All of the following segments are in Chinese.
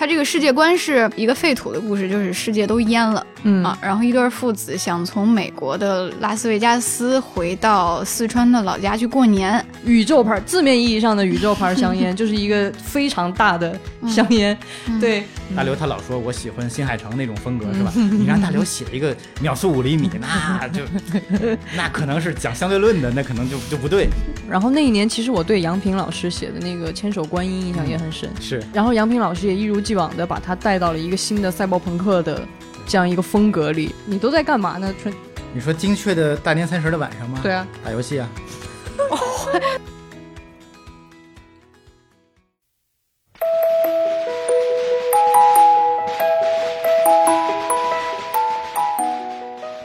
他这个世界观是一个废土的故事，就是世界都淹了，嗯啊，然后一对父子想从美国的拉斯维加斯回到四川的老家去过年，宇宙牌字面意义上的宇宙牌香烟，就是一个非常大的香烟。对，大刘他老说我喜欢新海诚那种风格是吧？你让大刘 写一个秒速五厘米，那就 那可能是讲相对论的，那可能就就不对。然后那一年，其实我对杨平老师写的那个《千手观音》印象也很深。是，然后杨平老师也一如既往的把他带到了一个新的赛博朋克的这样一个风格里。你都在干嘛呢？春，你说精确的大年三十的晚上吗？对啊，打游戏啊。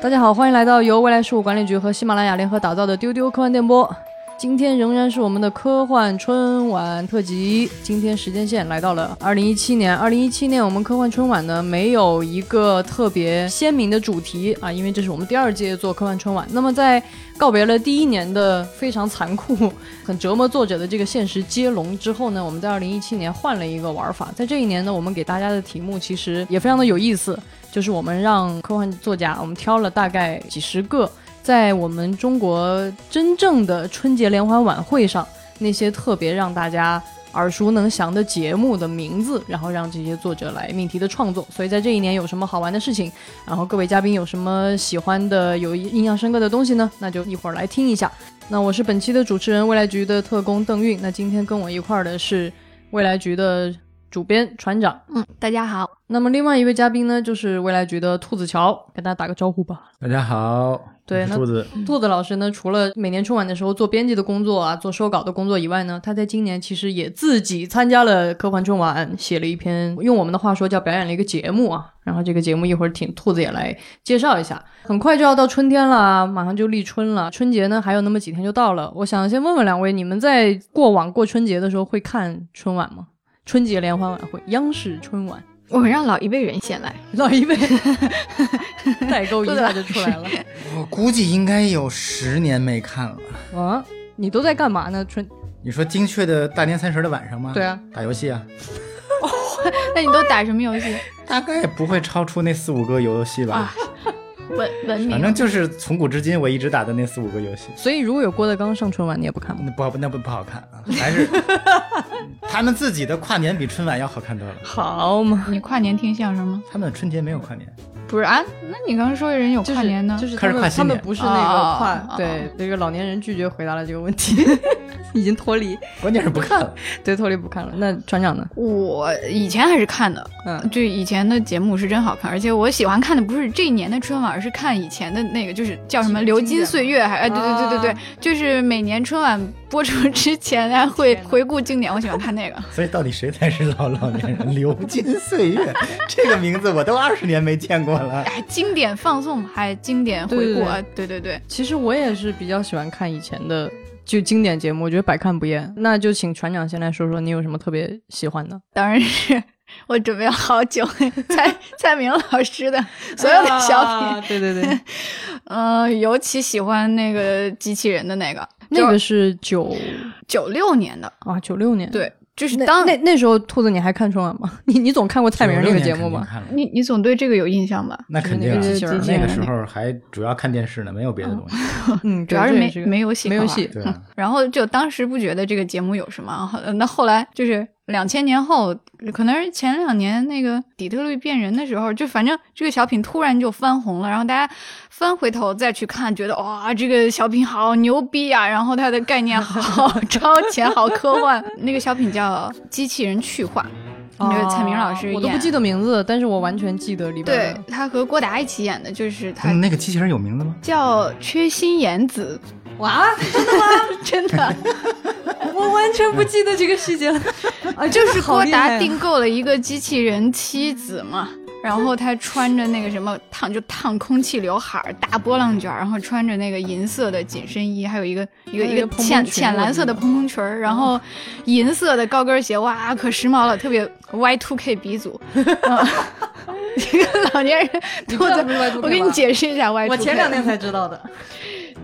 大家好，欢迎来到由未来事务管理局和喜马拉雅联合打造的丢丢科幻电波。今天仍然是我们的科幻春晚特辑。今天时间线来到了二零一七年。二零一七年我们科幻春晚呢没有一个特别鲜明的主题啊，因为这是我们第二届做科幻春晚。那么在告别了第一年的非常残酷、很折磨作者的这个现实接龙之后呢，我们在二零一七年换了一个玩法。在这一年呢，我们给大家的题目其实也非常的有意思，就是我们让科幻作家，我们挑了大概几十个。在我们中国真正的春节联欢晚会上，那些特别让大家耳熟能详的节目的名字，然后让这些作者来命题的创作。所以在这一年有什么好玩的事情，然后各位嘉宾有什么喜欢的、有印象深刻的东西呢？那就一会儿来听一下。那我是本期的主持人，未来局的特工邓韵。那今天跟我一块儿的是未来局的主编船长。嗯，大家好。那么另外一位嘉宾呢，就是未来局的兔子乔，跟大家打个招呼吧。大家好。对，那兔子兔子老师呢？除了每年春晚的时候做编辑的工作啊，做收稿的工作以外呢，他在今年其实也自己参加了科幻春晚，写了一篇，用我们的话说叫表演了一个节目啊。然后这个节目一会儿请兔子也来介绍一下。很快就要到春天了，马上就立春了，春节呢还有那么几天就到了。我想先问问两位，你们在过往过春节的时候会看春晚吗？春节联欢晚会，央视春晚。我们让老一辈人先来，老一辈 代沟一下就出来了。我估计应该有十年没看了。啊，你都在干嘛呢？春，你说精确的大年三十的晚上吗？对啊，打游戏啊。哦，那你都打什么游戏？大概不会超出那四五个游戏吧。啊文文明，反正就是从古至今我一直打的那四五个游戏。所以如果有郭德纲上春晚，你也不看吗？那不那不不好看啊，还是 他们自己的跨年比春晚要好看多了。好嘛，你跨年听相声吗？他们春节没有跨年。不是啊，那你刚刚说人有跨年呢，就是开始跨他们不是那个跨，哦、对，这个老年人拒绝回答了这个问题，已经脱离，关键是不看了，对，脱离不看了。那船长呢？我以前还是看的，嗯，就以前的节目是真好看，而且我喜欢看的不是这一年的春晚，而是看以前的那个，就是叫什么《流金岁月》，还哎，对对对对对，啊、就是每年春晚播出之前还会回顾经典，我喜欢看那个。所以到底谁才是老老年人？流金岁月这个名字我都二十年没见过了。哎，经典放送还经典回顾啊，对对对。其实我也是比较喜欢看以前的就经典节目，我觉得百看不厌。那就请船长先来说说你有什么特别喜欢的？当然是我准备了好久，蔡 蔡明老师的 所有的小品。啊、对对对，呃，尤其喜欢那个机器人的那个，那个是九九六年的啊，九六年。对。就是当那那时候，兔子你还看春晚吗？你你总看过蔡明那个节目吗？你你总对这个有印象吧？那肯定啊，那个那个时候还主要看电视呢，没有别的东西。嗯，主要是没没游戏，没有戏。对、啊。然后就当时不觉得这个节目有什么，那后来就是两千年后，可能是前两年那个底特律变人的时候，就反正这个小品突然就翻红了，然后大家翻回头再去看，觉得哇，这个小品好牛逼啊！然后它的概念好超前，好科幻。那个小品叫《机器人去化》。那个蔡明老师、哦，我都不记得名字，但是我完全记得里边。对他和郭达一起演的，就是他。那个机器人有名字吗？叫缺心眼子。哇，真的吗？真的，我完全不记得这个细节了。啊，就是郭达订购了一个机器人妻子嘛。然后他穿着那个什么烫就烫空气刘海儿大波浪卷，然后穿着那个银色的紧身衣，还有一个一个一个浅浅蓝色的蓬蓬裙儿，然后银色的高跟鞋，哇，可时髦了，特别 Y two K 鼻祖。一个老年人，我给你解释一下 Y two K。我前两天才知道的，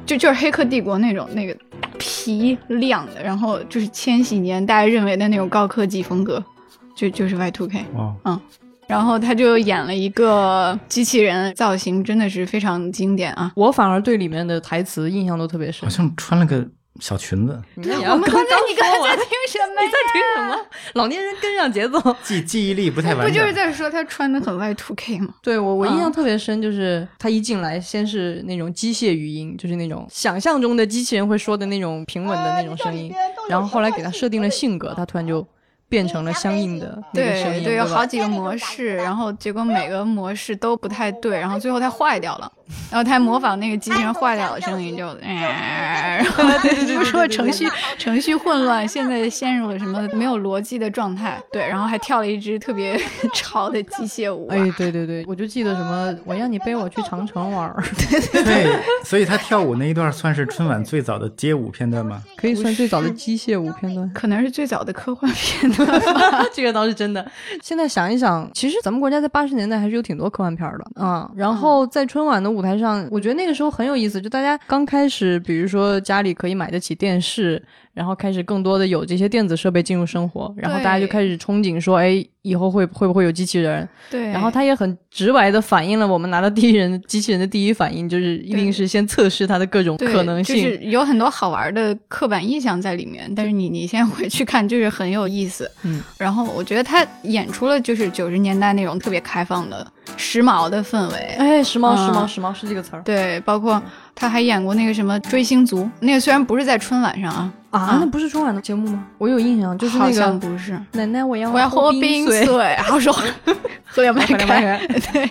就就是《黑客帝国》那种那个皮亮的，然后就是千禧年大家认为的那种高科技风格。就就是 Y Two K。哦，然后他就演了一个机器人，造型真的是非常经典啊！我反而对里面的台词印象都特别深好。像穿了个小裙子，你看，我们刚才你刚才在听什么呀？你在听什么？老年人跟上节奏。记记忆力不太完整。不就是在说他穿的很 Y Two K 吗？对我，我印象嗯特别深，就是他一进来，先是那种机械语音，就是那种想象中的机器人会说的那种平稳的那种声音，然后后来给他设定了性格，他突然就变成了相应的对对，有好几个模式，然后结果每个模式都不太对，然后最后它坏掉了，然后他还模仿那个机器人坏掉的声音，就，呃、然后 就说程序程序混乱，现在陷入了什么没有逻辑的状态，对，然后还跳了一支特别 潮的机械舞啊、哎，对对对，我就记得什么，我让你背我去长城玩 对，对，所以他跳舞那一段算是春晚最早的街舞片段吗？可以算最早的机械舞片段。可能是最早的科幻片段吧。这个倒是真的。现在想一想，其实咱们国家在八十年代还是有挺多科幻片的啊、嗯。然后在春晚的舞舞台上，我觉得那个时候很有意思，就大家刚开始，比如说家里可以买得起电视。然后开始更多的有这些电子设备进入生活，然后大家就开始憧憬说，哎，以后会会不会有机器人？对。然后他也很直白的反映了我们拿到第一人机器人的第一反应，就是一定是先测试它的各种可能性，就是有很多好玩的刻板印象在里面。但是你你先回去看，就是很有意思。嗯。然后我觉得他演出了就是九十年代那种特别开放的、时髦的氛围。哎，时髦，嗯、时髦，时髦是这个词儿。对，包括他还演过那个什么《追星族》，那个虽然不是在春晚上啊。啊，那不是春晚的节目吗？我有印象，就是那个好像不是。奶奶，我要我要喝冰水，然后说 喝两杯开。对，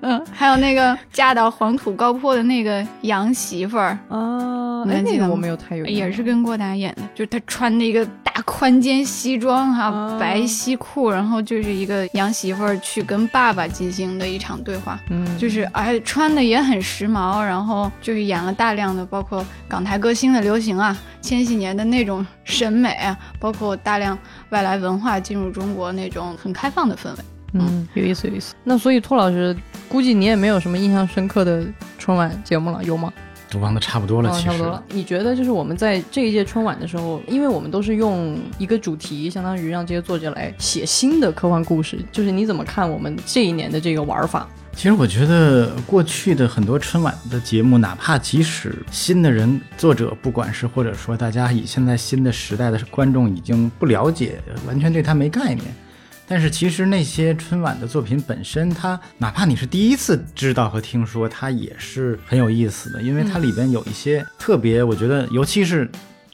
嗯，还有那个嫁到黄土高坡的那个洋媳妇儿。啊，你还记得我没有太有，也是跟郭达演的，就是他穿的一个大宽肩西装哈、啊，白西裤，然后就是一个洋媳妇儿去跟爸爸进行的一场对话，嗯，就是哎穿的也很时髦，然后就是演了大量的包括港台歌星的流行啊。千禧年的那种审美啊，包括大量外来文化进入中国那种很开放的氛围，嗯，有意思有意思。那所以托老师，估计你也没有什么印象深刻的春晚节目了，有吗？都忘的差不多了，哦、其实差不多了。你觉得就是我们在这一届春晚的时候，因为我们都是用一个主题，相当于让这些作者来写新的科幻故事，就是你怎么看我们这一年的这个玩法？其实我觉得过去的很多春晚的节目，哪怕即使新的人作者，不管是或者说大家以现在新的时代的观众已经不了解，完全对他没概念，但是其实那些春晚的作品本身，它哪怕你是第一次知道和听说，它也是很有意思的，因为它里边有一些特别，我觉得尤其是。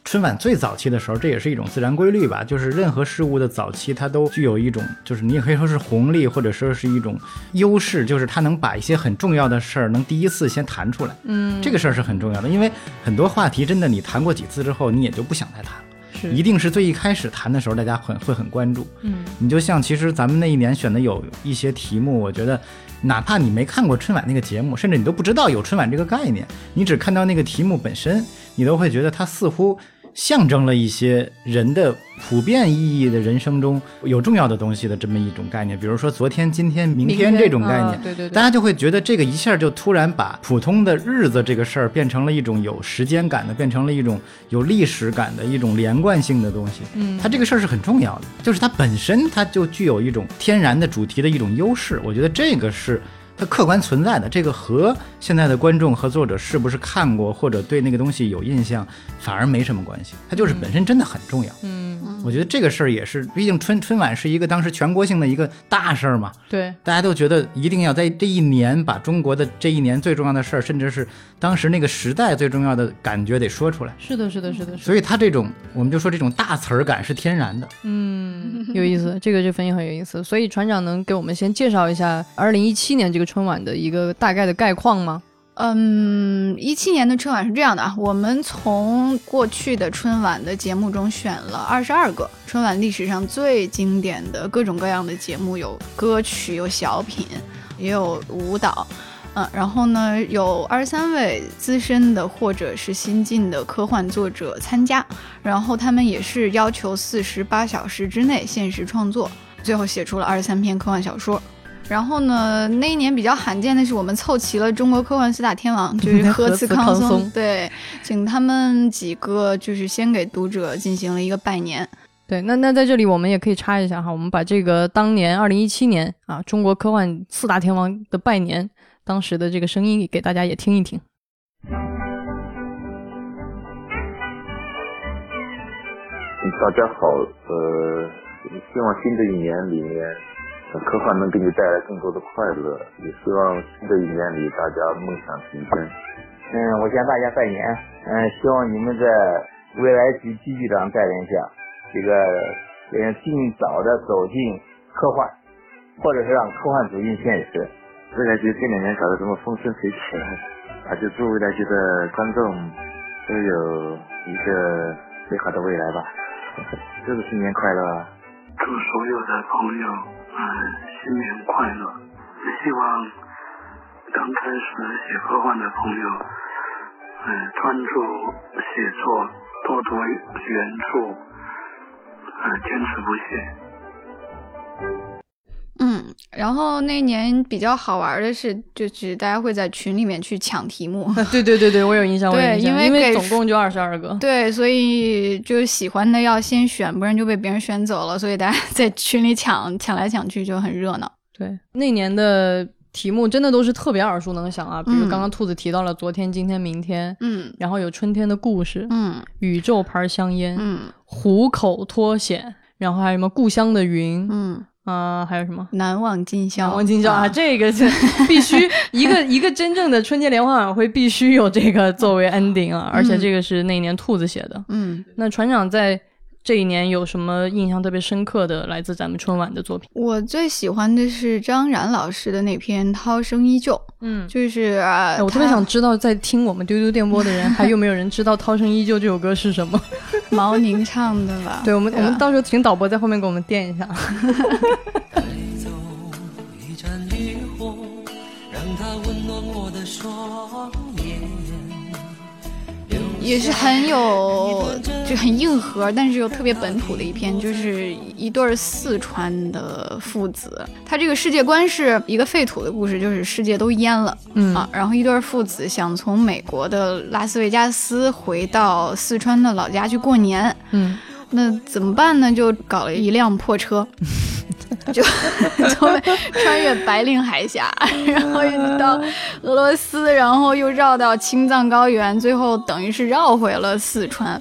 春晚最早期的时候，这也是一种自然规律吧，就是任何事物的早期，它都具有一种，就是你也可以说是红利，或者说是一种优势，就是它能把一些很重要的事儿能第一次先谈出来。嗯，这个事儿是很重要的，因为很多话题真的你谈过几次之后，你也就不想再谈了。是，一定是最一开始谈的时候，大家很会很关注。嗯，你就像其实咱们那一年选的有一些题目，我觉得。哪怕你没看过春晚那个节目，甚至你都不知道有春晚这个概念，你只看到那个题目本身，你都会觉得它似乎象征了一些人的普遍意义的人生中有重要的东西的这么一种概念。比如说昨天、今天、明天这种概念，啊、对对对，大家就会觉得这个一下就突然把普通的日子这个事儿变成了一种有时间感的，变成了一种有历史感的一种连贯性的东西。嗯，它这个事儿是很重要的，就是它本身它就具有一种天然的主题的一种优势。我觉得这个是。它客观存在的这个和现在的观众和作者是不是看过或者对那个东西有印象，反而没什么关系。它就是本身真的很重要。嗯，我觉得这个事儿也是，毕竟春春晚是一个当时全国性的一个大事儿嘛。对，大家都觉得一定要在这一年把中国的这一年最重要的事儿，甚至是当时那个时代最重要的感觉得说出来。是的，是的，是的。所以它这种，我们就说这种大词儿感是天然的。嗯，有意思，这个这分析很有意思。所以船长能给我们先介绍一下二零一七年这个春晚的一个大概的概况吗？嗯，一七年的春晚是这样的啊，我们从过去的春晚的节目中选了二十二个春晚历史上最经典的各种各样的节目，有歌曲，有小品，也有舞蹈。嗯，然后呢，有二十三位资深的或者是新晋的科幻作者参加，然后他们也是要求四十八小时之内限时创作，最后写出了二十三篇科幻小说。然后呢，那一年比较罕见的是，我们凑齐了中国科幻四大天王，就是 核磁康松，对，请他们几个就是先给读者进行了一个拜年。对，那那在这里我们也可以插一下哈，我们把这个当年二零一七年啊中国科幻四大天王的拜年当时的这个声音给大家也听一听。大家好，呃，希望新的一年里面，科幻能给你带来更多的快乐，也希望新的一年里大家梦想成真。嗯，我向大家拜年，嗯，希望你们在未来局季局长带领下，这个呃尽早的走进科幻，或者是让科幻走进现实。未来局这两年搞得这么风生水起，啊，就祝未来局的观众都有一个美好的未来吧。祝新年快乐！祝所有的朋友，嗯，嗯新年快乐！也希望刚开始写科幻的朋友，嗯，专注写作，多读原著，嗯，坚持不懈。嗯，然后那年比较好玩的是，就是大家会在群里面去抢题目。对对对对，我有印象。对，因为因为总共就二十二个。对，所以就喜欢的要先选，不然就被别人选走了。所以大家在群里抢，抢来抢去就很热闹。对，那年的题目真的都是特别耳熟能详啊，比如刚刚兔子提到了昨天、今天、明天，嗯，然后有春天的故事，嗯，宇宙牌香烟，嗯，虎口脱险，然后还有什么故乡的云，嗯。啊，还有什么难忘今宵？难忘今宵啊，这个是 必须一个一个真正的春节联欢晚会必须有这个作为 ending 啊，而且这个是那一年兔子写的。嗯，那船长在这一年有什么印象特别深刻的来自咱们春晚的作品？我最喜欢的是张然老师的那篇《涛声依旧》。嗯，就是我特别想知道，在听我们丢丢电波的人，还有没有人知道《涛声依旧》这首歌是什么？毛宁唱的吧？对，我们我们到时候请导播在后面给我们垫一下。也是很有，就很硬核，但是又特别本土的一篇，就是一对四川的父子。他这个世界观是一个废土的故事，就是世界都淹了，嗯啊，然后一对父子想从美国的拉斯维加斯回到四川的老家去过年，嗯，那怎么办呢？就搞了一辆破车。就从穿越白令海峡，然后一直到俄罗斯，然后又绕到青藏高原，最后等于是绕回了四川。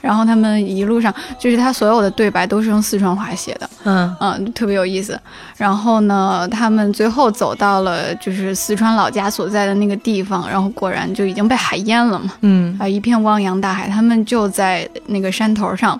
然后他们一路上，就是他所有的对白都是用四川话写的，嗯嗯，特别有意思。然后呢，他们最后走到了就是四川老家所在的那个地方，然后果然就已经被海淹了嘛，嗯啊，一片汪洋大海。他们就在那个山头上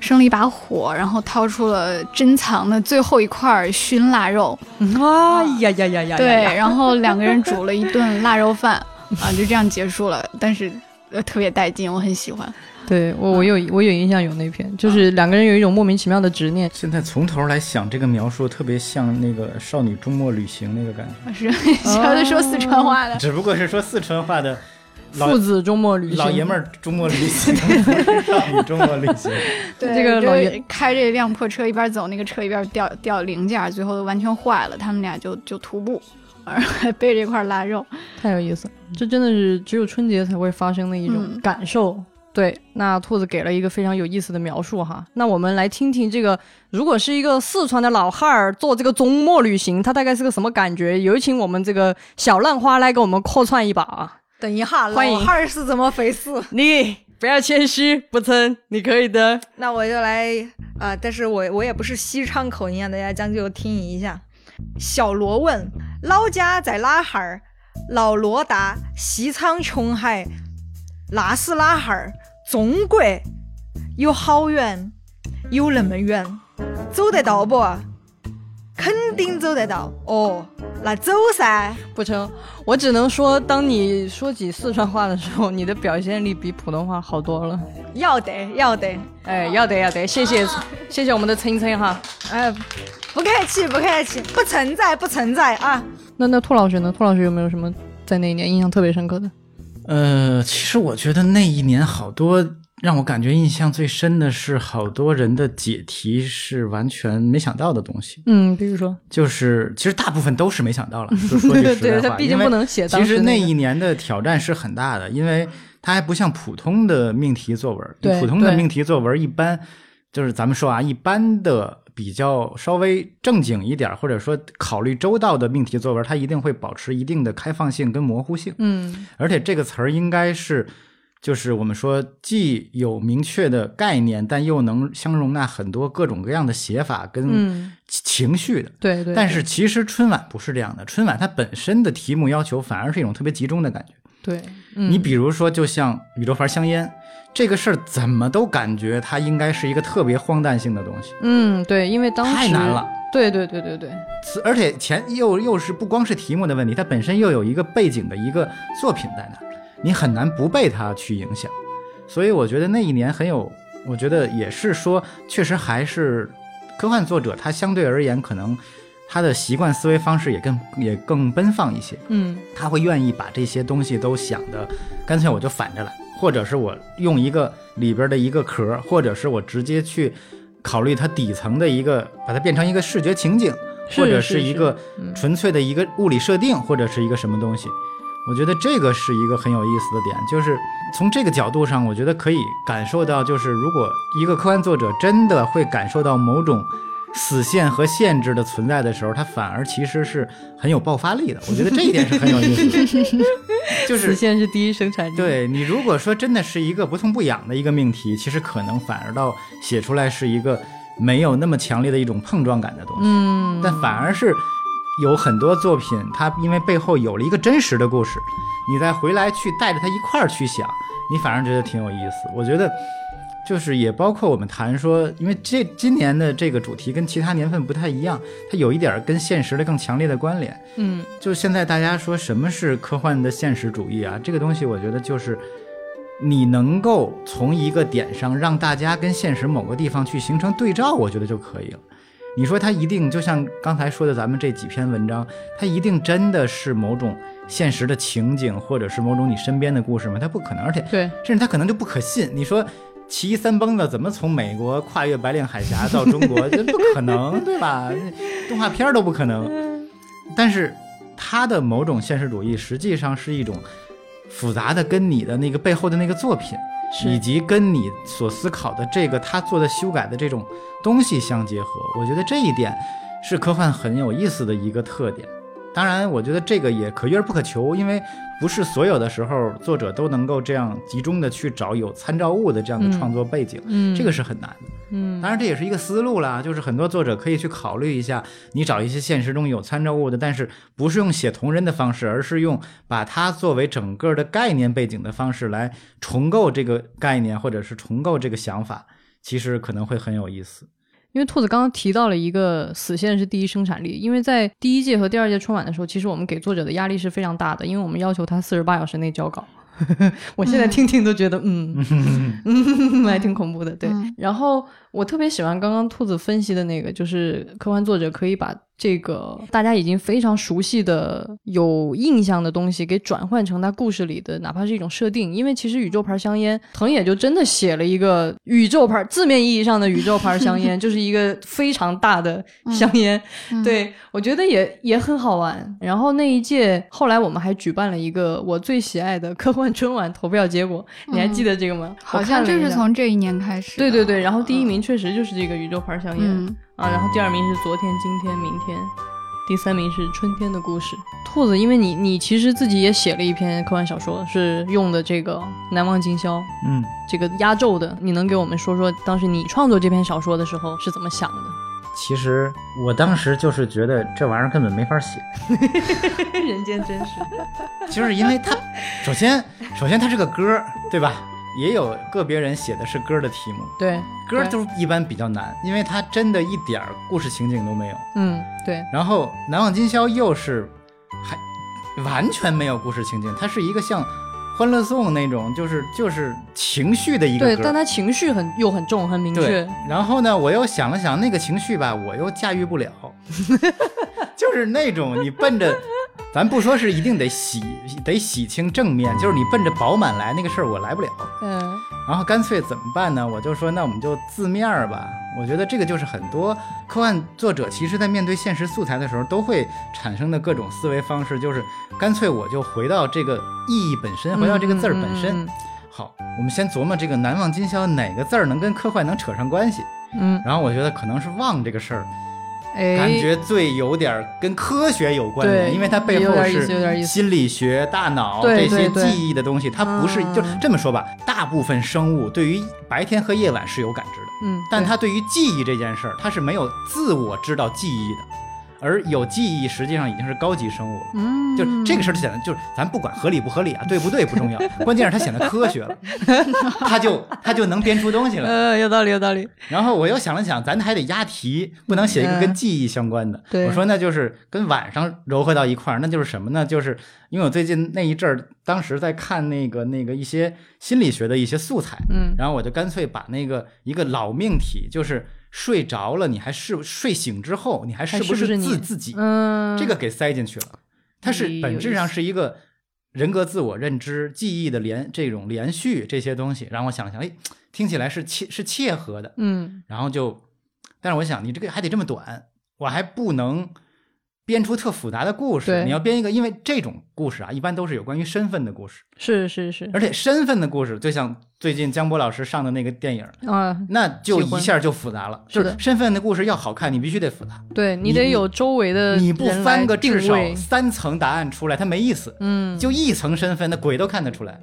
生了一把火，然后掏出了珍藏的最后一块熏腊肉，啊呀呀呀呀！对，然后两个人煮了一顿腊肉饭，啊，就这样结束了。但是呃，特别带劲，我很喜欢。对我，我有我有印象有那篇，就是两个人有一种莫名其妙的执念。现在从头来想这个描述，特别像那个《少女周末旅行》那个感觉。是，小的说四川话的，只不过是说四川话的 父子周末旅行，老爷们儿周末旅行，少女周末旅行。对，这个老爷开着一辆破车，一边走那个车一边掉掉零件，最后完全坏了。他们俩就就徒步，还背着一块腊肉，太有意思。这真的是只有春节才会发生的一种感受。对，那兔子给了一个非常有意思的描述哈。那我们来听听这个，如果是一个四川的老汉儿做这个周末旅行，他大概是个什么感觉？有请我们这个小浪花来给我们客串一把啊！等一下，欢迎老汉儿是怎么回事？你不要谦虚，不成，你可以的。那我就来啊、但是我我也不是西昌口音啊，大家将就听一下。小罗问：老家在哪哈儿？老罗答：西昌琼海。那是哪哈儿？中国有好远，有那么远，走得到不？肯定走得到。哦，那走噻。不成，我只能说，当你说起四川话的时候，你的表现力比普通话好多了。要得，要得。哎，要得，要得，谢谢，谢谢我们的琛琛哈。哎，不客气，不客气，不存在，不存在啊。那那兔老师呢？兔老师有没有什么在那一年印象特别深刻的？呃，其实我觉得那一年好多让我感觉印象最深的是，好多人的解题是完全没想到的东西。嗯，比如说，就是其实大部分都是没想到了。说说句实在对话，因为他毕竟不能写当其实那一年的挑战是很大的，因为它还不像普通的命题作文。对普通的命题作文一般就是咱们说啊，一般的比较稍微正经一点，或者说考虑周到的命题作文，它一定会保持一定的开放性跟模糊性。嗯而且这个词儿应该是，就是我们说既有明确的概念，但又能相容纳很多各种各样的写法跟嗯，情绪的。对对。但是其实春晚不是这样的，春晚它本身的题目要求反而是一种特别集中的感觉。对，嗯你比如说，就像宇宙牌香烟这个事儿，怎么都感觉它应该是一个特别荒诞性的东西，嗯对，因为当时太难了。对对对对对，而且前又又是不光是题目的问题，它本身又有一个背景的一个作品在那儿，你很难不被它去影响。所以我觉得那一年很有，我觉得也是说，确实还是科幻作者他相对而言可能他的习惯思维方式也更也更奔放一些，嗯。他会愿意把这些东西都想的，干脆我就反着来，或者是我用一个里边的一个壳，或者是我直接去考虑它底层的一个，把它变成一个视觉情景，或者是。一个嗯。纯粹的一个物理设定，或者是一个什么东西。我觉得这个是一个很有意思的点，就是从这个角度上，我觉得可以感受到，就是如果一个科幻作者真的会感受到某种死线和限制的存在的时候，他反而其实是很有爆发力的。我觉得这一点是很有意思的，就是死线是第一生产力。，对你如果说真的是一个不痛不痒的一个命题，其实可能反而到写出来是一个没有那么强烈的一种碰撞感的东西。嗯，但反而是有很多作品，它因为背后有了一个真实的故事，你再回来去带着它一块儿去想，你反而觉得挺有意思。我觉得就是也包括我们谈说，因为这今年的这个主题跟其他年份不太一样，它有一点儿跟现实的更强烈的关联。嗯就现在大家说什么是科幻的现实主义啊？这个东西，我觉得就是你能够从一个点上让大家跟现实某个地方去形成对照，我觉得就可以了。你说它一定就像刚才说的咱们这几篇文章，它一定真的是某种现实的情景，或者是某种你身边的故事吗？它不可能，而且对，甚至它可能就不可信。你说骑一三蹦子怎么从美国跨越白令海峡到中国？这不可能，对吧？动画片儿都不可能。但是他的某种现实主义实际上是一种复杂的，跟你的那个背后的那个作品，是以及跟你所思考的这个他做的修改的这种东西相结合。我觉得这一点是科幻很有意思的一个特点。当然，我觉得这个也可遇而不可求，因为不是所有的时候作者都能够这样集中的去找有参照物的这样的嗯创作背景，嗯，这个是很难的。嗯当然，这也是一个思路啦，就是很多作者可以去考虑一下，你找一些现实中有参照物的，但是不是用写同人的方式，而是用把它作为整个的概念背景的方式来重构这个概念，或者是重构这个想法，其实可能会很有意思。因为兔子刚刚提到了一个死线是第一生产力，因为在第一届和第二届春晚的时候，其实我们给作者的压力是非常大的，因为我们要求他四十八小时内交稿。我现在听听都觉得，嗯，嗯，还挺恐怖的。对，嗯然后我特别喜欢刚刚兔子分析的那个，就是科幻作者可以把这个大家已经非常熟悉的、有印象的东西给转换成他故事里的，哪怕是一种设定。因为其实宇宙牌香烟，藤野就真的写了一个宇宙牌，字面意义上的宇宙牌香烟，就是一个非常大的香烟。嗯对我觉得也也很好玩。然后那一届后来我们还举办了一个我最喜爱的科幻春晚投票结果，你还记得这个吗？嗯好像就是从这一年开始。对对对，然后第一名确实就是这个宇宙牌香烟、嗯啊，然后第二名是昨天、今天、明天，第三名是春天的故事。兔子，因为你你其实自己也写了一篇科幻小说，是用的这个难忘今宵嗯，这个压轴的，你能给我们说说当时你创作这篇小说的时候是怎么想的？其实我当时就是觉得这玩意儿根本没法写，人间真实，就是因为它，首先首先它是个歌儿，对吧？也有个别人写的是歌儿的题目，对歌儿对都一般比较难，因为它真的一点儿故事情景都没有。嗯对。然后难忘今宵又是还完全没有故事情景，它是一个像欢乐颂那种，就是就是情绪的一个对，但它情绪很又很重很明确，，然后呢，我又想了想那个情绪吧，我又驾驭不了，就是那种你奔着，咱不说是一定得洗得洗清正面，就是你奔着饱满来那个事儿我来不了。嗯然后干脆怎么办呢？我就说那我们就字面儿吧。我觉得这个就是很多科幻作者其实在面对现实素材的时候都会产生的各种思维方式，就是干脆我就回到这个意义本身，回到这个字儿本身。嗯嗯嗯好，我们先琢磨这个难忘今宵哪个字儿能跟科幻能扯上关系。嗯，然后我觉得可能是忘这个事儿，哎，感觉最有点儿跟科学有关联，因为它背后是心理学、大脑这些记忆的东西，它不是嗯。就这么说吧，大部分生物对于白天和夜晚是有感知的。嗯，但它对于记忆这件事儿，它是没有自我知道记忆的，而有记忆实际上已经是高级生物了。嗯，就这个事儿显得就是咱不管合理不合理啊，对不对不重要，关键是它显得科学了，它就它就能编出东西来。呃，有道理，有道理。然后我又想了想，咱还得押题，不能写一个跟记忆相关的。嗯对我说那就是跟晚上糅合到一块儿，那就是什么呢？就是因为我最近那一阵儿，当时在看那个那个一些心理学的一些素材，嗯然后我就干脆把那个一个老命题，就是睡着了，你还是睡醒之后，你还是不是自自己？嗯，这个给塞进去了。它是本质上是一个人格自我认知、记忆的连这种连续这些东西，让我想想，哎，听起来是切是切合的。嗯然后就，但是我想你这个还得这么短，我还不能编出特复杂的故事。你要编一个，因为这种故事啊，一般都是有关于身份的故事，是是是而且身份的故事，就像最近江波老师上的那个电影。啊，那就一下就复杂了，是的就是身份的故事要好看，你必须得复杂。对你你得有周围的你不翻个至少三层答案出来，它没意思。嗯，就一层身份，那鬼都看得出来，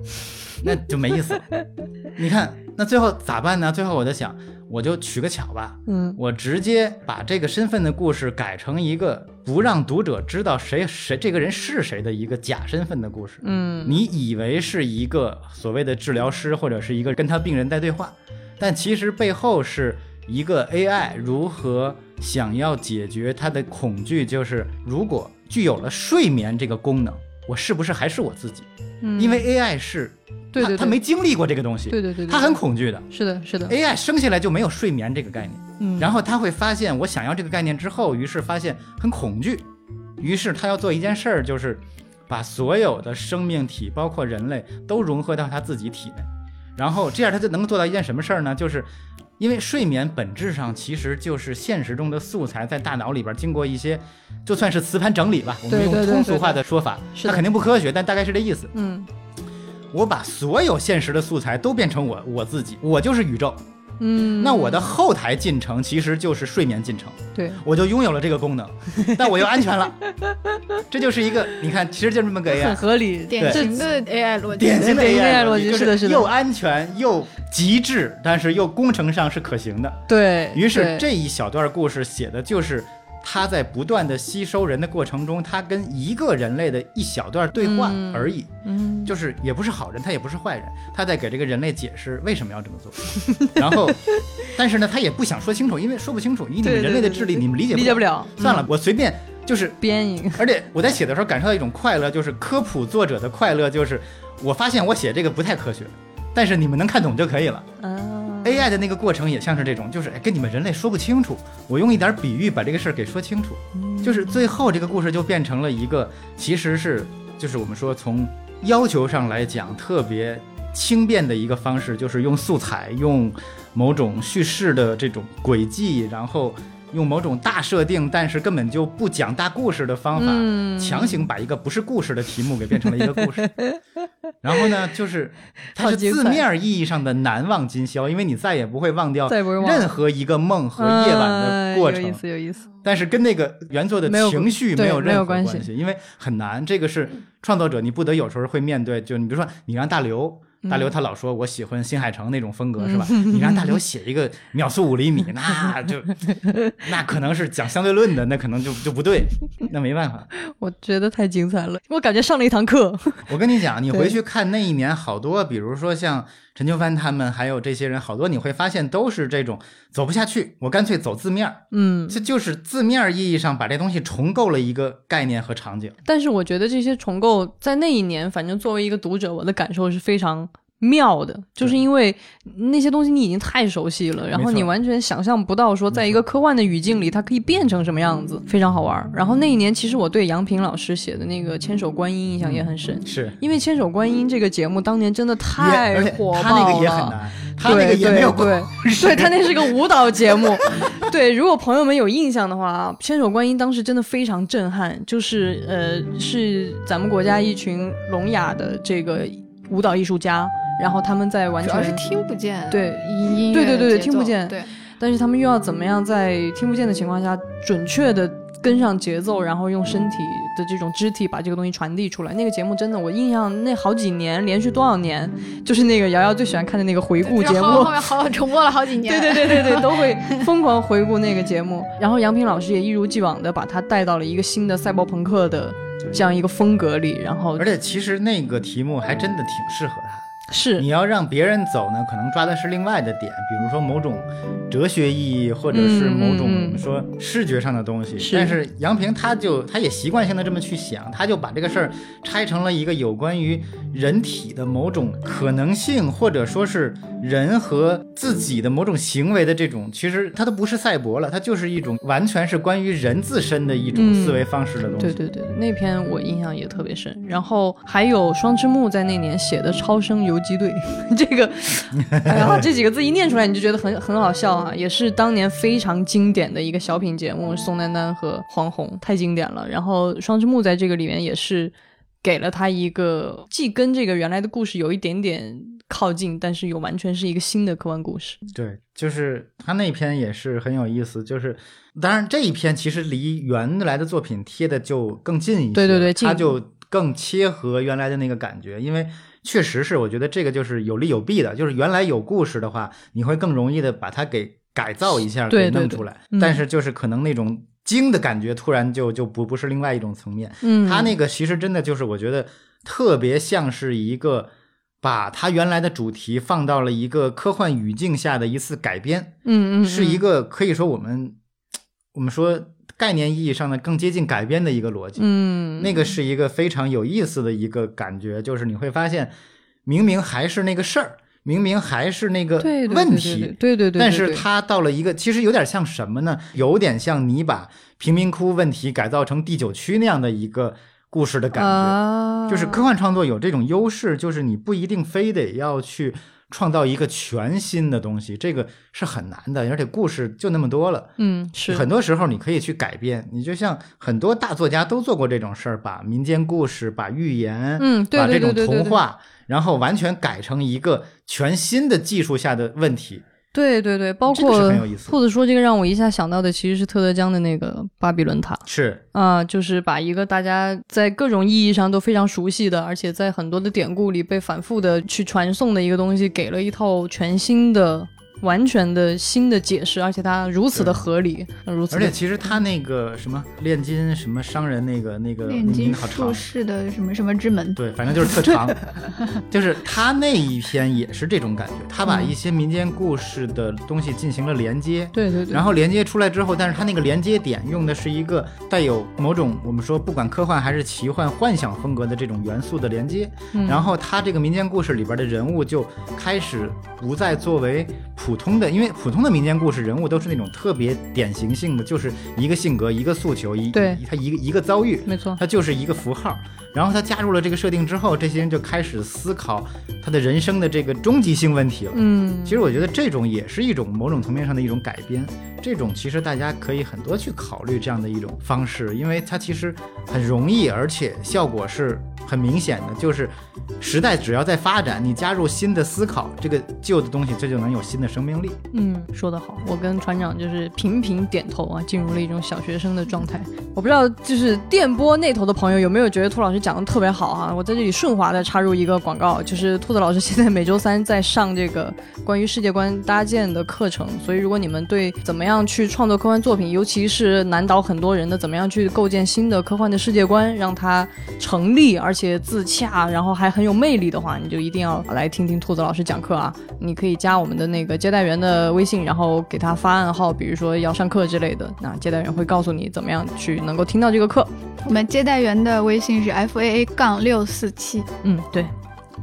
那就没意思了。你看，那最后咋办呢？最后我在想，我就取个巧吧，嗯我直接把这个身份的故事改成一个不让读者知道谁谁这个人是谁的一个假身份的故事。嗯你以为是一个所谓的治疗师，或者是一个跟他病人在对话，但其实背后是一个 AI 如何想要解决他的恐惧，就是如果具有了睡眠这个功能，我是不是还是我自己？嗯，因为 AI 是，对对对他他没经历过这个东西，对对对对他很恐惧的。是的是的，AI 生下来就没有睡眠这个概念，嗯，然后他会发现我想要这个概念之后，于是发现很恐惧，于是他要做一件事儿，就是把所有的生命体，包括人类，都融合到他自己体内，然后这样他就能够做到一件什么事儿呢？就是因为睡眠本质上其实就是现实中的素材在大脑里边经过一些，就算是磁盘整理吧，我们用通俗化的说法，它肯定不科学，但大概是这意思。嗯我把所有现实的素材都变成我我自己，我就是宇宙。嗯，那我的后台进程其实就是睡眠进程，对。我就拥有了这个功能，但我又安全了。这就是一个，你看，其实就这么个 AI，很合理，典型的 AI 逻辑，典型的 AI 逻辑就是的是的。又安全又极致，但是又工程上是可行的。对，于是这一小段故事写的就是他在不断的吸收人的过程中，他跟一个人类的一小段对话嗯而已。嗯就是也不是好人，他也不是坏人，他在给这个人类解释为什么要这么做。然后，但是呢，他也不想说清楚，因为说不清楚，以你们人类的智力，你们理解理解不了，算了嗯，我随便就是。编一个，而且我在写的时候感受到一种快乐，就是科普作者的快乐，就是我发现我写这个不太科学，但是你们能看懂就可以了。啊 AI 的那个过程也像是这种，就是哎跟你们人类说不清楚，我用一点比喻把这个事儿给说清楚，就是最后这个故事就变成了一个，其实是就是我们说从要求上来讲特别轻便的一个方式，就是用素材，用某种叙事的这种轨迹，然后用某种大设定，但是根本就不讲大故事的方法，嗯强行把一个不是故事的题目给变成了一个故事。然后呢，就是它是字面意义上的难忘今宵，因为你再也不会忘掉任何一个梦和夜晚的过程。嗯有意思有意思，但是跟那个原作的情绪没有任何关系因为很难。这个是创作者，你不得有时候会面对，就你比如说，你让大刘，大刘他老说我喜欢新海诚那种风格，是吧？你让大刘写一个秒速五厘米，那就 那可能是讲相对论的，那可能就就不对，那没办法。我觉得太精彩了，我感觉上了一堂课，我跟你讲，你回去看那一年好多，比如说像陈秋帆他们，还有这些人，好多你会发现都是这种走不下去，我干脆走字面儿，嗯，这就是字面意义上把这东西重构了一个概念和场景。但是我觉得这些重构在那一年，反正作为一个读者，我的感受是非常妙的，就是因为那些东西你已经太熟悉了，然后你完全想象不到说，在一个科幻的语境里，它可以变成什么样子，非常好玩儿。然后那一年，其实我对杨平老师写的那个《千手观音》印象也很深。是，因为《千手观音》这个节目当年真的太火爆了，他那个也很难，他那个对也没有对对，对他那是个舞蹈节目。对，如果朋友们有印象的话，《千手观音》当时真的非常震撼，就是呃，是咱们国家一群聋哑的这个舞蹈艺术家。然后他们在完全主要是听不见，对音对对对对听不见对，但是他们又要怎么样在听不见的情况下，准确的跟上节奏，然后用身体的这种肢体把这个东西传递出来。那个节目真的，我印象那好几年，连续多少年，就是那个瑶瑶最喜欢看的那个回顾节目后后。面好重播了好几年，对对对对对，都会疯狂回顾那个节目。然后杨平老师也一如既往的把他带到了一个新的赛博朋克的这样一个风格里，然后而且其实那个题目还真的挺适合他的。是。你要让别人走呢，可能抓的是另外的点，比如说某种哲学意义，或者是某种说视觉上的东西。是。但是杨平他就他也习惯性的这么去想，他就把这个事儿拆成了一个有关于人体的某种可能性，或者说是人和自己的某种行为的这种，其实它都不是赛博了，它就是一种完全是关于人自身的一种嗯思维方式的东西。对对对，那篇我印象也特别深。然后还有双之木在那年写的《超生游击队》，这个，哎呀，这几个字一念出来你就觉得很很好笑啊，也是当年非常经典的一个小品节目，宋丹丹和黄宏太经典了。然后双之木在这个里面也是给了他一个既跟这个原来的故事有一点点靠近，但是又完全是一个新的科幻故事。对，就是他那篇也是很有意思，就是当然这一篇其实离原来的作品贴的就更近一些，对对对近它就更切合原来的那个感觉，因为确实是我觉得这个就是有利有弊的，就是原来有故事的话，你会更容易的把它给改造一下，给弄出来，嗯但是就是可能那种精的感觉突然就就不不是另外一种层面，嗯，他那个其实真的就是我觉得特别像是一个把他原来的主题放到了一个科幻语境下的一次改编，嗯嗯是一个个可以说我们我们说概念意义上的更接近改编的一个逻辑。嗯。那个是一个非常有意思的一个感觉，就是你会发现，明明还是那个事儿，明明还是那个问题，对对对但是对它到了一个，其实有点像什么呢？有点像你把贫民窟问题改造成第九区那样的一个故事的感觉。啊，就是科幻创作有这种优势，就是你不一定非得要去创造一个全新的东西，这个是很难的，而且故事就那么多了。嗯是很多时候你可以去改变，你就像很多大作家都做过这种事儿，把民间故事、把寓言、嗯对对把这种对对对对童话，然后完全改成一个全新的技术下的问题。对对对，包括兔子说这个让我一下想到的其实是特德·江的那个巴比伦塔是，啊、就是把一个大家在各种意义上都非常熟悉的，而且在很多的典故里被反复的去传颂的一个东西，给了一套全新的、完全的新的解释，而且它如此的合理，如此而且其实他那个什么炼金什么商人那个那个炼金名好长术，士的什么什么之门，对，反正就是特长，就是他那一篇也是这种感觉，他把一些民间故事的东西进行了连接，对对对，然后连接出来之后，但是他那个连接点用的是一个带有某种我们说不管科幻还是奇幻幻想风格的这种元素的连接，嗯。然后他这个民间故事里边的人物就开始不再作为普通的，因为普通的民间故事人物都是那种特别典型性的，就是一个性格、一个诉求、一对他一个一个遭遇，没错，他就是一个符号。然后他加入了这个设定之后，这些人就开始思考他的人生的这个终极性问题了。嗯，其实我觉得这种也是一种某种层面上的一种改编，这种其实大家可以很多去考虑这样的一种方式，因为它其实很容易，而且效果是很明显的，就是时代只要在发展，你加入新的思考，这个旧的东西这就能有新的生命力。嗯，说得好，我跟船长就是频频点头啊，进入了一种小学生的状态。我不知道，就是电波那头的朋友有没有觉得兔老师讲的特别好啊？我在这里顺滑的插入一个广告，就是兔子老师现在每周三在上这个关于世界观搭建的课程，所以如果你们对怎么样去创作科幻作品，尤其是难倒很多人的怎么样去构建新的科幻的世界观，让它成立而且自洽，然后还很有魅力的话，你就一定要来听听兔子老师讲课啊！你可以加我们的那个接待员的微信，然后给他发暗号，比如说要上课之类的，那接待员会告诉你怎么样去能够听到这个课。我们接待员的微信是 f a a 杠六四七。嗯，对，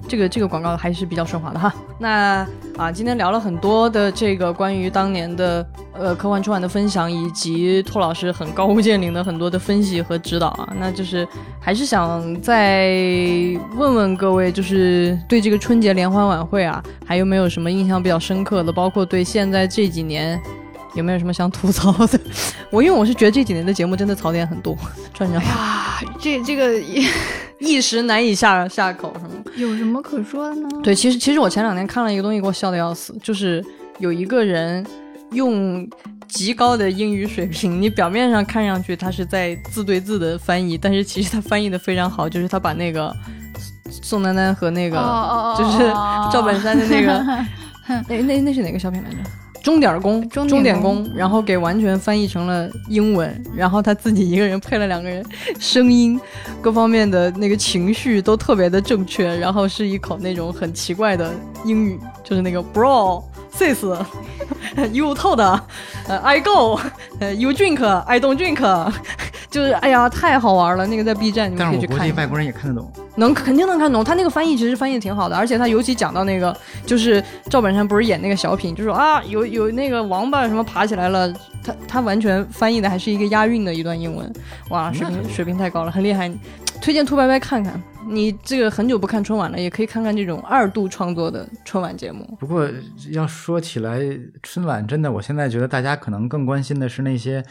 这个这个广告还是比较顺滑的哈。那啊，今天聊了很多的这个关于当年的呃科幻春晚的分享，以及兔老师很高屋建瓴的很多的分析和指导啊。那就是还是想再问问各位，就是对这个春节联欢晚会啊，还有没有什么印象比较深刻的？包括对现在这几年。有没有什么想吐槽的？我因为我是觉得这几年的节目真的槽点很多，船长哎呀，这这个一时难以下下口，是吗？有什么可说的呢？对，其实其实我前两天看了一个东西，给我笑的要死，就是有一个人用极高的英语水平，你表面上看上去他是在字对字的翻译，但是其实他翻译的非常好，就是他把那个 宋丹丹和那个、就是哦赵本山的那个 那那那是哪个小品来着？钟点工，钟点工。工，然后给完全翻译成了英文，然后他自己一个人配了两个人，声音 各方面的那个情绪都特别的正确，然后是一口那种很奇怪的英语，就是那个 bro sis you told 呃 I go 呃 you drink I don't drink，就是哎呀太好玩了，那个在 B 站你们可以去看但是我估计外。国人也看得懂。能肯定能看懂，他那个翻译其实翻译的挺好的，而且他尤其讲到那个，就是赵本山不是演那个小品，就说啊有有那个王八什么爬起来了，他他完全翻译的还是一个押韵的一段英文，哇，水平水平太高了，很厉害，推荐兔白白看看。你这个很久不看春晚了，也可以看看这种二度创作的春晚节目。不过要说起来，春晚真的，我现在觉得大家可能更关心的是那些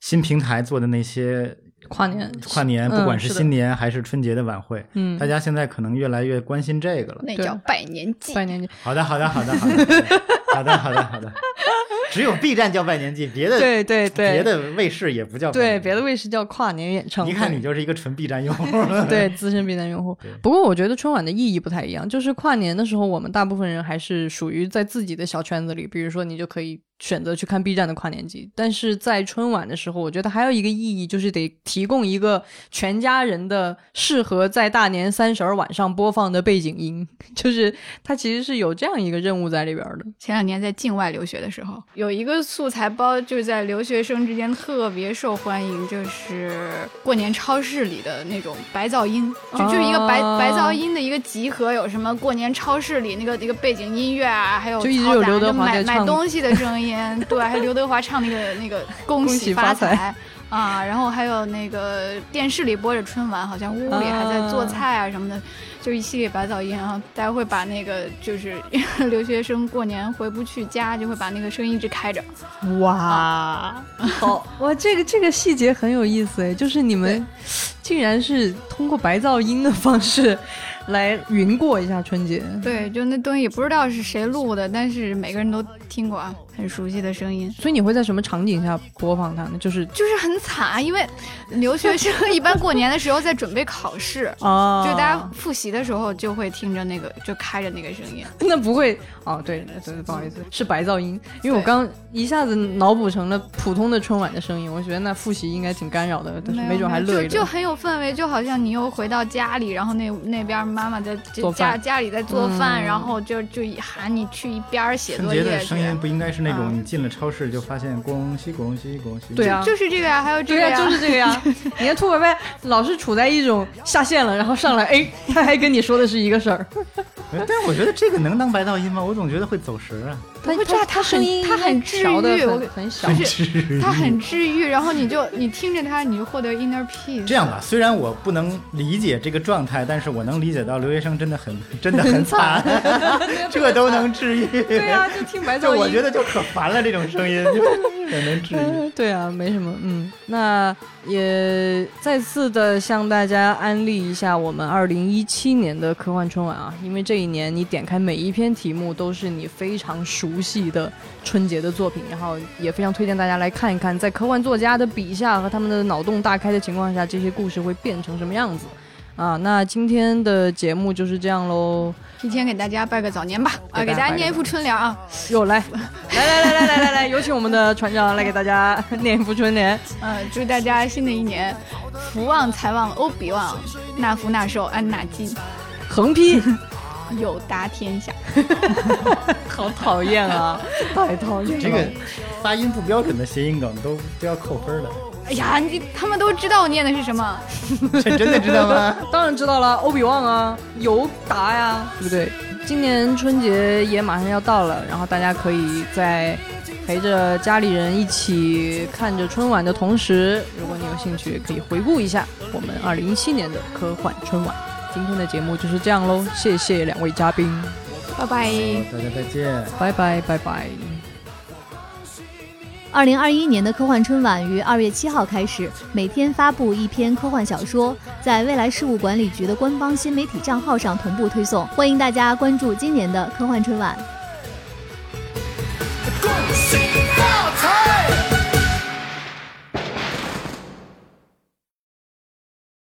新平台做的那些跨年跨年，嗯不管是新年还是春节的晚会，嗯大家现在可能越来越关心这个了。那叫拜年季。拜年季，好的，好的，好的，好的，好的，好的，好的。只有 B 站叫拜年季，别的对对对别的卫视也不叫拜对，别的卫视叫跨年演唱会。一看你就是一个纯 B 站用户。对资深 B 站用户。不过我觉得春晚的意义不太一样，就是跨年的时候，我们大部分人还是属于在自己的小圈子里，比如说你就可以选择去看 B 站的跨年季。但是在春晚的时候，我觉得还有一个意义，就是得提供一个全家人的适合在大年三十儿晚上播放的背景音，就是它其实是有这样一个任务在里边的。前两年在境外留学的时候，有一个素材包，就是在留学生之间特别受欢迎，就是过年超市里的那种白噪音，就就是一个白、哦白噪音的一个集合，有什么过年超市里那个那个背景音乐啊，还有就一直有刘德华买华在唱买东西的声音，对，还有刘德华唱那个那个恭 恭喜喜发财财。啊，然后还有那个电视里播着春晚，好像屋里还在做啊菜啊什么的，就一系列白噪音，然后大家会把那个就是 留学生过年回不去家，就会把那个声音一直开着。哇，好哇，这个这个细节很有意思哎，就是你们竟然是通过白噪音的方式来云过一下春节。对，就那东西也不知道是谁录的，但是每个人都听过啊，很熟悉的声音。所以你会在什么场景下播放它呢？就是就是很惨啊，因为留学生一般过年的时候在准备考试，啊，就大家复习的时候就会听着那个，就开着那个声音。那不会哦，对对对，不好意思，是白噪音，因为我刚一下子脑补成了普通的春晚的声音，我觉得那复习应该挺干扰的，但是没准还乐一乐。就就很有氛围，就好像你又回到家里，然后那那边妈妈在家家里在做饭，嗯然后就就喊你去一边写作业去。的声音不应该是那种嗯你进了超市就发现恭喜恭喜恭喜。对啊，就是这个呀，还有这对呀、个呀，就是这个呀。你看兔白白老是处在一种下线了，然后上来，哎，他还跟你说的是一个事儿。但是我觉得这个能当白噪音吗？我总觉得会走神啊。他不会这样它很他声音它很治愈我很很小。就是它很治愈，然后你就你听着它，你就获得 inner peace。这样吧，虽然我不能理解这个状态，但是我能理解到留学生真的很 真的很惨，这都能治愈。对啊、就听白噪音。就我觉得就可烦了，这种声音就也能治愈。嗯，对啊，没什么，嗯，那也再次的向大家安利一下我们二零一七年的科幻春晚啊，因为这一年你点开每一篇题目都是你非常熟悉的春节的作品，然后也非常推荐大家来看一看，在科幻作家的笔下和他们的脑洞大开的情况下，这些故事会变成什么样子。啊？那今天的节目就是这样喽，提前给大家拜个早年吧，啊，给大家念一副春联啊，又来，来来来来来来来，有请我们的船长来给大家 念一副春联。呃，祝大家新的一年福旺财旺欧比旺，纳福纳寿安纳金，横批。有达天下。好讨厌啊！太讨厌了。这个发音不标准的谐音梗都都要扣分的，哎呀，你他们都知道我念的是什么。这真的知道吗？当然知道了，欧比旺啊，尤达呀，对不对？今年春节也马上要到了，然后大家可以在陪着家里人一起看着春晚的同时，如果你有兴趣，可以回顾一下我们二零一七年的科幻春晚。今天的节目就是这样喽，谢谢两位嘉宾，拜拜。大家再见。拜拜拜拜。二零二一年的科幻春晚于二月七号开始每天发布一篇科幻小说在未来事务管理局的官方新媒体账号上同步推送欢迎大家关注今年的科幻春晚。